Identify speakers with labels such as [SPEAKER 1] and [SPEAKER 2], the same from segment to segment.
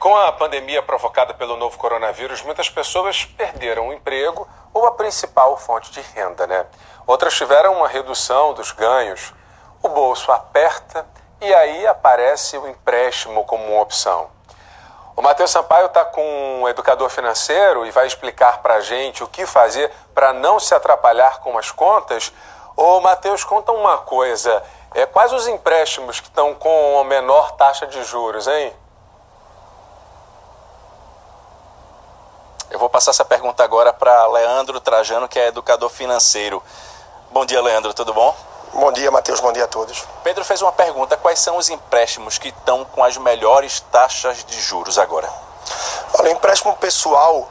[SPEAKER 1] com a pandemia provocada pelo novo coronavírus, muitas pessoas perderam o emprego ou a principal fonte de renda, né? Outras tiveram uma redução dos ganhos. O bolso aperta e aí aparece o empréstimo como uma opção. O Matheus Sampaio está com um educador financeiro e vai explicar para a gente o que fazer para não se atrapalhar com as contas. Ô, Matheus, conta uma coisa. É, quais os empréstimos que estão com a menor taxa de juros, hein?
[SPEAKER 2] Vou passar essa pergunta agora para Leandro Trajano, que é educador financeiro. Bom dia, Leandro, tudo bom?
[SPEAKER 3] Bom dia, Matheus. Bom dia a todos.
[SPEAKER 2] Pedro fez uma pergunta: quais são os empréstimos que estão com as melhores taxas de juros agora?
[SPEAKER 3] Olha, o empréstimo pessoal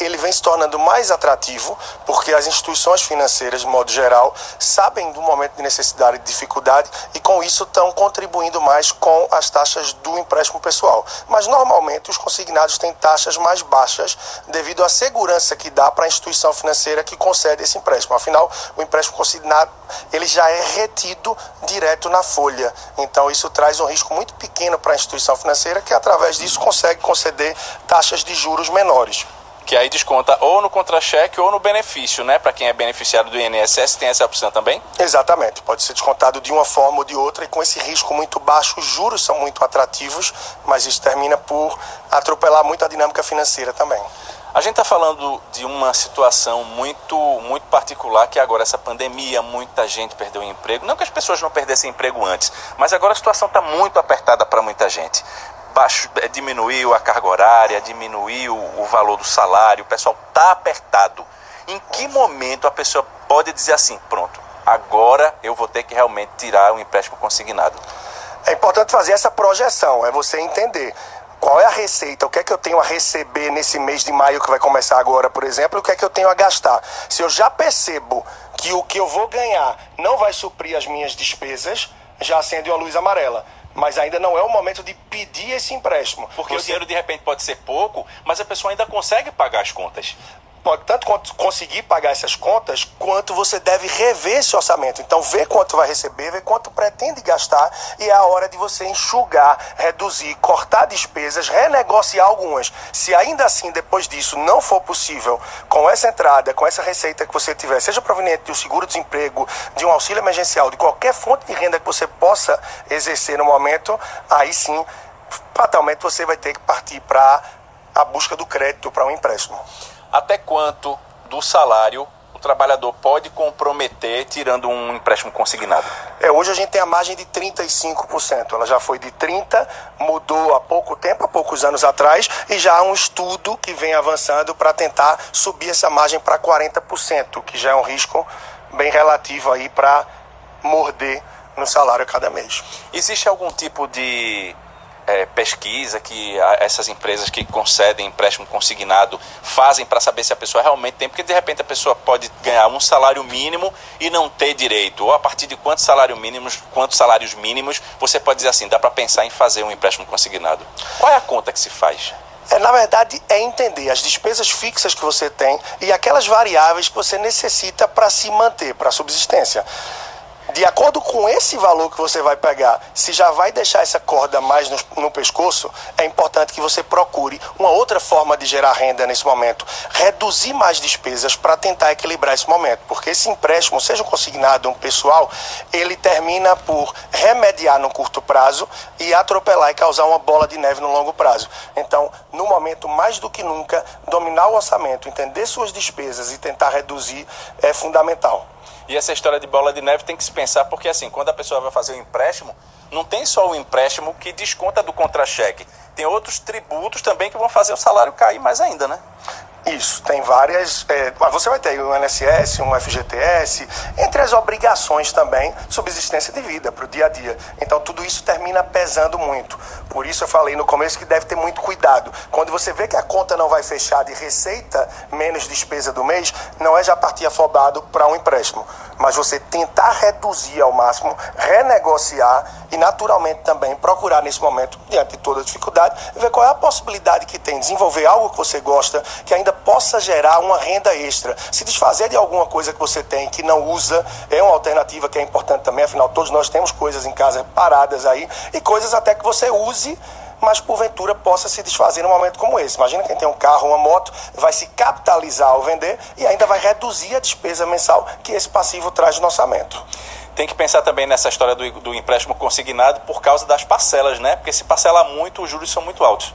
[SPEAKER 3] ele vem se tornando mais atrativo porque as instituições financeiras, de modo geral, sabem do momento de necessidade e dificuldade e com isso estão contribuindo mais com as taxas do empréstimo pessoal. Mas normalmente os consignados têm taxas mais baixas devido à segurança que dá para a instituição financeira que concede esse empréstimo. Afinal, o empréstimo consignado ele já é retido direto na folha. Então isso traz um risco muito pequeno para a instituição financeira que através disso consegue conceder taxas de juros menores
[SPEAKER 2] que aí desconta ou no contra-cheque ou no benefício, né? Para quem é beneficiário do INSS, tem essa opção também?
[SPEAKER 3] Exatamente, pode ser descontado de uma forma ou de outra e com esse risco muito baixo, os juros são muito atrativos, mas isso termina por atropelar muito a dinâmica financeira também.
[SPEAKER 2] A gente está falando de uma situação muito, muito particular, que é agora essa pandemia, muita gente perdeu o emprego. Não que as pessoas não perdessem emprego antes, mas agora a situação está muito apertada para muita gente baixo, é, diminuiu a carga horária, diminuiu o valor do salário, o pessoal está apertado. Em que momento a pessoa pode dizer assim, pronto, agora eu vou ter que realmente tirar o empréstimo consignado?
[SPEAKER 3] É importante fazer essa projeção, é você entender qual é a receita, o que é que eu tenho a receber nesse mês de maio que vai começar agora, por exemplo, e o que é que eu tenho a gastar. Se eu já percebo que o que eu vou ganhar não vai suprir as minhas despesas, já acende uma luz amarela mas ainda não é o momento de pedir esse empréstimo.
[SPEAKER 2] Porque Você... o dinheiro de repente pode ser pouco, mas a pessoa ainda consegue pagar as contas
[SPEAKER 3] pode tanto conseguir pagar essas contas, quanto você deve rever esse orçamento. Então, ver quanto vai receber, ver quanto pretende gastar, e é a hora de você enxugar, reduzir, cortar despesas, renegociar algumas. Se ainda assim, depois disso, não for possível, com essa entrada, com essa receita que você tiver, seja proveniente de um seguro-desemprego, de um auxílio emergencial, de qualquer fonte de renda que você possa exercer no momento, aí sim, fatalmente você vai ter que partir para a busca do crédito para um empréstimo
[SPEAKER 2] até quanto do salário o trabalhador pode comprometer tirando um empréstimo consignado?
[SPEAKER 3] É, hoje a gente tem a margem de 35%. Ela já foi de 30%, mudou há pouco tempo, há poucos anos atrás, e já há um estudo que vem avançando para tentar subir essa margem para 40%, que já é um risco bem relativo aí para morder no salário a cada mês.
[SPEAKER 2] Existe algum tipo de é, pesquisa que essas empresas que concedem empréstimo consignado fazem para saber se a pessoa realmente tem, porque de repente a pessoa pode ganhar um salário mínimo e não ter direito, ou a partir de quantos salários mínimos, quantos salários mínimos você pode dizer assim, dá para pensar em fazer um empréstimo consignado. Qual é a conta que se faz?
[SPEAKER 3] É, na verdade, é entender as despesas fixas que você tem e aquelas variáveis que você necessita para se manter, para a subsistência. De acordo com esse valor que você vai pegar, se já vai deixar essa corda mais no, no, pescoço, é importante que você procure uma outra forma de gerar renda nesse momento. Reduzir mais despesas para tentar equilibrar esse momento. Porque esse empréstimo, seja um consignado ou um pessoal, ele termina por remediar no curto prazo e atropelar e causar uma bola de neve no longo prazo. Então, no momento, mais do que nunca, dominar o orçamento, entender suas despesas e tentar reduzir é fundamental.
[SPEAKER 2] E essa história de bola de neve tem que se pensar, porque assim, quando a pessoa vai fazer o um empréstimo, não tem só o empréstimo que desconta do contra-cheque. Tem outros tributos também que vão fazer o salário cair mais ainda, né?
[SPEAKER 3] Isso, tem várias. É, você vai ter um INSS, um FGTS, entre as obrigações também, subsistência de vida para o dia a dia. Então tudo isso termina pesando muito. Por isso eu falei no começo que deve ter muito cuidado. Quando você vê que a conta não vai fechar de receita menos despesa do mês, não é já partir afobado para um empréstimo, mas você tentar reduzir ao máximo, renegociar e naturalmente também procurar nesse momento, diante de toda dificuldade, ver qual é a possibilidade que tem, desenvolver algo que você gosta, que ainda possa gerar uma renda extra. Se desfazer de alguma coisa que você tem que não usa, é uma alternativa que é importante também, afinal todos nós temos coisas em casa paradas aí e coisas até que você use mas porventura possa se desfazer num momento como esse. Imagina quem tem um carro, uma moto, vai se capitalizar ao vender e ainda vai reduzir a despesa mensal que esse passivo traz no orçamento.
[SPEAKER 2] Tem que pensar também nessa história do, do empréstimo consignado por causa das parcelas, né? Porque se parcela muito, os juros são muito altos.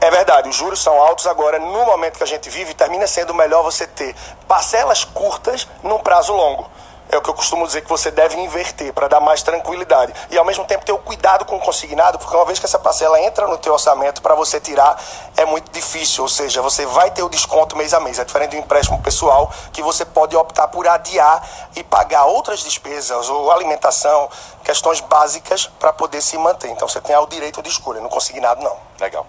[SPEAKER 3] É verdade, os juros são altos agora, no momento que a gente vive, termina sendo melhor você ter parcelas curtas num prazo longo. É o que eu costumo dizer que você deve inverter para dar mais tranquilidade. E ao mesmo tempo ter o cuidado com o consignado, porque uma vez que essa parcela entra no teu orçamento, para você tirar é muito difícil. Ou seja, você vai ter o desconto mês a mês. É diferente do empréstimo pessoal, que você pode optar por adiar e pagar outras despesas, ou alimentação, questões básicas para poder se manter. Então você tem o direito de escolha, no consignado não.
[SPEAKER 2] Legal.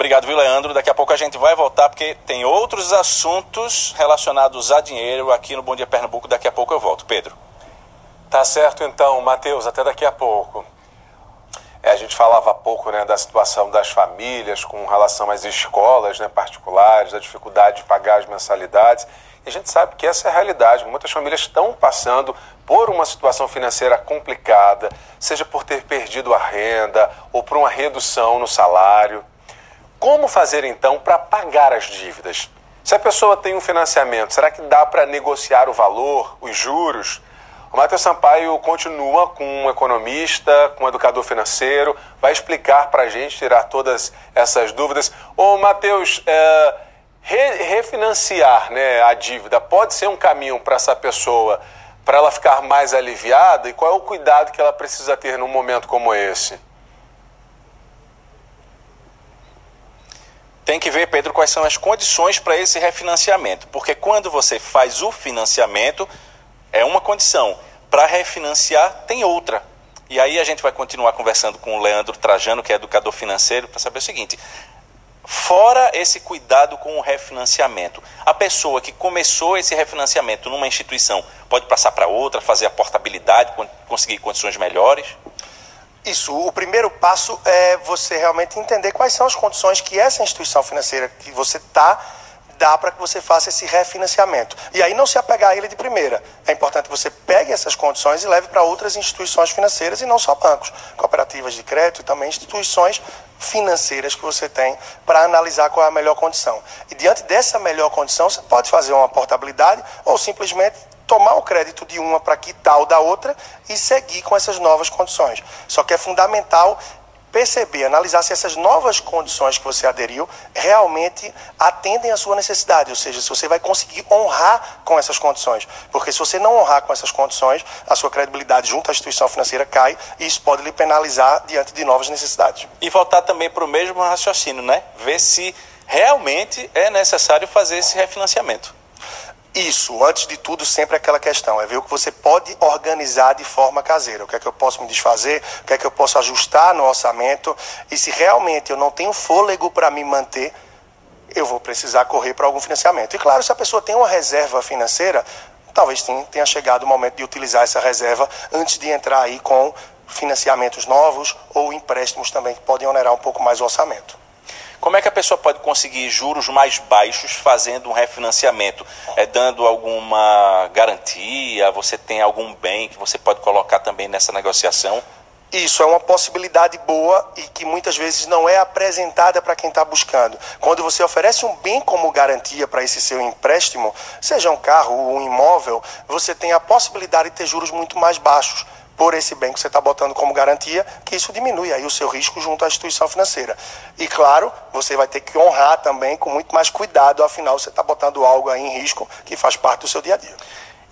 [SPEAKER 2] Obrigado, viu, Leandro? Daqui a pouco a gente vai voltar, porque tem outros assuntos relacionados a dinheiro aqui no Bom Dia Pernambuco. Daqui a pouco eu volto. Pedro.
[SPEAKER 1] Tá certo então, Matheus, até daqui a pouco. É, a gente falava há pouco né, da situação das famílias com relação às escolas né, particulares, da dificuldade de pagar as mensalidades. E a gente sabe que essa é a realidade. Muitas famílias estão passando por uma situação financeira complicada, seja por ter perdido a renda ou por uma redução no salário. Como fazer então para pagar as dívidas? Se a pessoa tem um financiamento, será que dá para negociar o valor, os juros? O Matheus Sampaio continua com um economista, com um educador financeiro, vai explicar para a gente, tirar todas essas dúvidas. Ô Matheus, é, re, refinanciar né, a dívida pode ser um caminho para essa pessoa, para ela ficar mais aliviada? E qual é o cuidado que ela precisa ter num momento como esse?
[SPEAKER 2] Tem que ver, Pedro, quais são as condições para esse refinanciamento. Porque quando você faz o financiamento, é uma condição. Para refinanciar, tem outra. E aí a gente vai continuar conversando com o Leandro Trajano, que é educador financeiro, para saber o seguinte: fora esse cuidado com o refinanciamento, a pessoa que começou esse refinanciamento numa instituição pode passar para outra, fazer a portabilidade, conseguir condições melhores?
[SPEAKER 3] Isso, o primeiro passo é você realmente entender quais são as condições que essa instituição financeira que você está dá para que você faça esse refinanciamento. E aí não se apegar a ele de primeira. É importante que você pegue essas condições e leve para outras instituições financeiras e não só bancos, cooperativas de crédito e também instituições financeiras que você tem para analisar qual é a melhor condição. E diante dessa melhor condição, você pode fazer uma portabilidade ou simplesmente tomar o crédito de uma para quitar o da outra e seguir com essas novas condições. Só que é fundamental perceber, analisar se essas novas condições que você aderiu realmente atendem à sua necessidade, ou seja, se você vai conseguir honrar com essas condições. Porque se você não honrar com essas condições, a sua credibilidade junto à instituição financeira cai e isso pode lhe penalizar diante de novas necessidades.
[SPEAKER 2] E voltar também para o mesmo raciocínio, né? Ver se realmente é necessário fazer esse refinanciamento.
[SPEAKER 3] Isso, antes de tudo, sempre aquela questão, é ver o que você pode organizar de forma caseira. O que é que eu posso me desfazer, o que é que eu posso ajustar no orçamento. E se realmente eu não tenho fôlego para me manter, eu vou precisar correr para algum financiamento. E claro, se a pessoa tem uma reserva financeira, talvez tenha chegado o momento de utilizar essa reserva antes de entrar aí com financiamentos novos ou empréstimos também que podem onerar um pouco mais o orçamento.
[SPEAKER 2] Como é que a pessoa pode conseguir juros mais baixos fazendo um refinanciamento? É dando alguma garantia? Você tem algum bem que você pode colocar também nessa negociação?
[SPEAKER 3] Isso é uma possibilidade boa e que muitas vezes não é apresentada para quem está buscando. Quando você oferece um bem como garantia para esse seu empréstimo, seja um carro ou um imóvel, você tem a possibilidade de ter juros muito mais baixos por esse bem que você está botando como garantia, que isso diminui aí o seu risco junto à instituição financeira. E claro, você vai ter que honrar também com muito mais cuidado, afinal você está botando algo aí em risco que faz parte do seu dia a dia.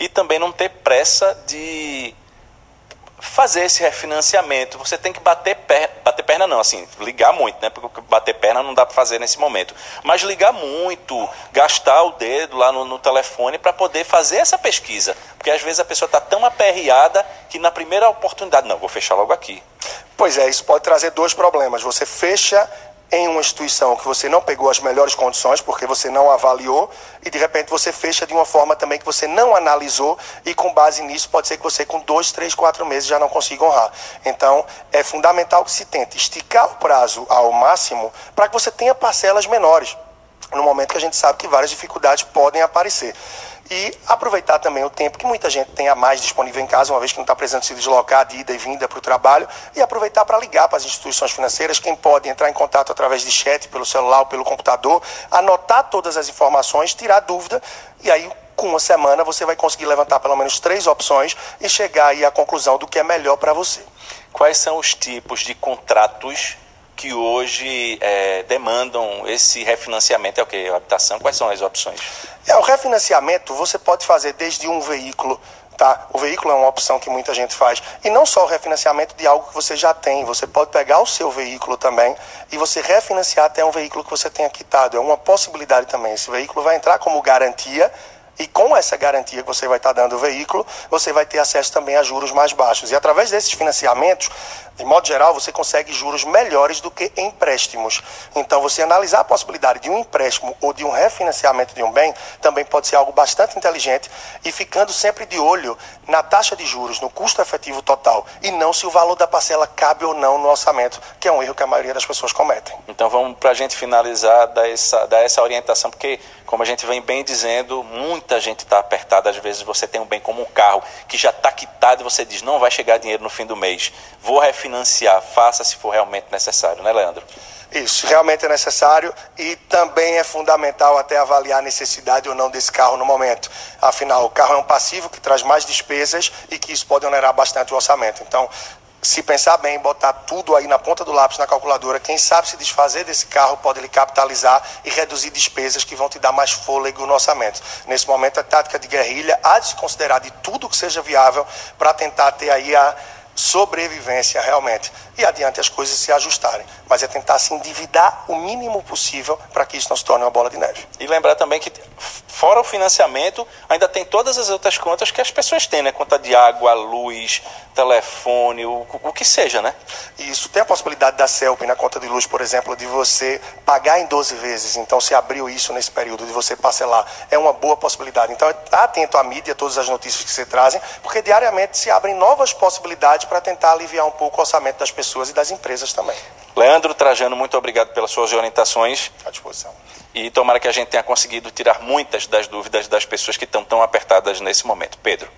[SPEAKER 2] E também não ter pressa de fazer esse refinanciamento, você tem que bater perna, bater perna não, assim, ligar muito, né? Porque bater perna não dá para fazer nesse momento. Mas ligar muito, gastar o dedo lá no, no telefone para poder fazer essa pesquisa. Porque às vezes a pessoa está tão aperreada que na primeira oportunidade, não, vou fechar logo aqui.
[SPEAKER 3] Pois é, isso pode trazer dois problemas. Você fecha em uma instituição que você não pegou as melhores condições, porque você não avaliou, e de repente você fecha de uma forma também que você não analisou, e com base nisso pode ser que você com dois, três, quatro meses já não consiga honrar. Então é fundamental que se tente esticar o prazo ao máximo para que você tenha parcelas menores. No momento que a gente sabe que várias dificuldades podem aparecer. E aproveitar também o tempo que muita gente tem a mais disponível em casa, uma vez que não está precisando se deslocar de ida e vinda para o trabalho, e aproveitar para ligar para as instituições financeiras, quem pode entrar em contato através de chat, pelo celular ou pelo computador, anotar todas as informações, tirar dúvida, e aí com uma semana você vai conseguir levantar pelo menos três opções e chegar aí à conclusão do que é melhor para você.
[SPEAKER 2] Quais são os tipos de contratos que hoje é, demandam esse refinanciamento? É o que? Habitação? Quais são as opções?
[SPEAKER 3] É, o refinanciamento você pode fazer desde um veículo Tá? O veículo é uma opção que muita gente faz. E não só o refinanciamento de algo que você já tem. Você pode pegar o seu veículo também e você refinanciar até um veículo que você tenha quitado. É uma possibilidade também. Esse veículo vai entrar como garantia e com essa garantia que você vai estar dando ao veículo, você vai ter acesso também a juros mais baixos. E através desses financiamentos, de modo geral, você consegue juros melhores do que empréstimos. Então, você analisar a possibilidade de um empréstimo ou de um refinanciamento de um bem também pode ser algo bastante inteligente e ficando sempre de olho na taxa de juros, no custo efetivo total e não se o valor da parcela cabe ou não no orçamento, que é um erro que a maioria das pessoas cometem.
[SPEAKER 2] Então, vamos para a gente finalizar, dar essa, dar essa orientação, porque, como a gente vem bem dizendo, muita gente está apertada. Às vezes, você tem um bem como um carro que já está quitado e você diz, não vai chegar dinheiro no fim do mês, vou refinanciar financiar, faça se for realmente necessário, né, Leandro?
[SPEAKER 3] Isso, realmente é necessário e também é fundamental até avaliar a necessidade ou não desse carro no momento. Afinal, o carro é um passivo que traz mais despesas e que isso pode onerar bastante o orçamento. Então, se pensar bem, botar tudo aí na ponta do lápis na calculadora, quem sabe se desfazer desse carro pode lhe capitalizar e reduzir despesas que vão te dar mais fôlego no orçamento. Nesse momento, a tática de guerrilha há de se considerar de tudo que seja viável para tentar ter aí a sobrevivência realmente. E adiante as coisas se ajustarem. Mas é tentar se endividar o mínimo possível para que isso não se torne uma bola de neve.
[SPEAKER 2] E lembrar também que, fora o financiamento, ainda tem todas as outras contas que as pessoas têm, né? Conta de água, luz, telefone, o, o que seja, né?
[SPEAKER 3] Isso. Tem a possibilidade da CELP na conta de luz, por exemplo, de você pagar em 12 vezes. Então, se abriu isso nesse período de você parcelar, é uma boa possibilidade. Então, tá atento à mídia, todas as notícias que se trazem, porque diariamente se abrem novas possibilidades para tentar aliviar um pouco o orçamento das pessoas e das empresas também.
[SPEAKER 2] Leandro Trajano, muito obrigado pelas suas orientações.
[SPEAKER 3] À disposição.
[SPEAKER 2] E tomara que a gente tenha conseguido tirar muitas das dúvidas das pessoas que estão tão apertadas nesse momento. Pedro.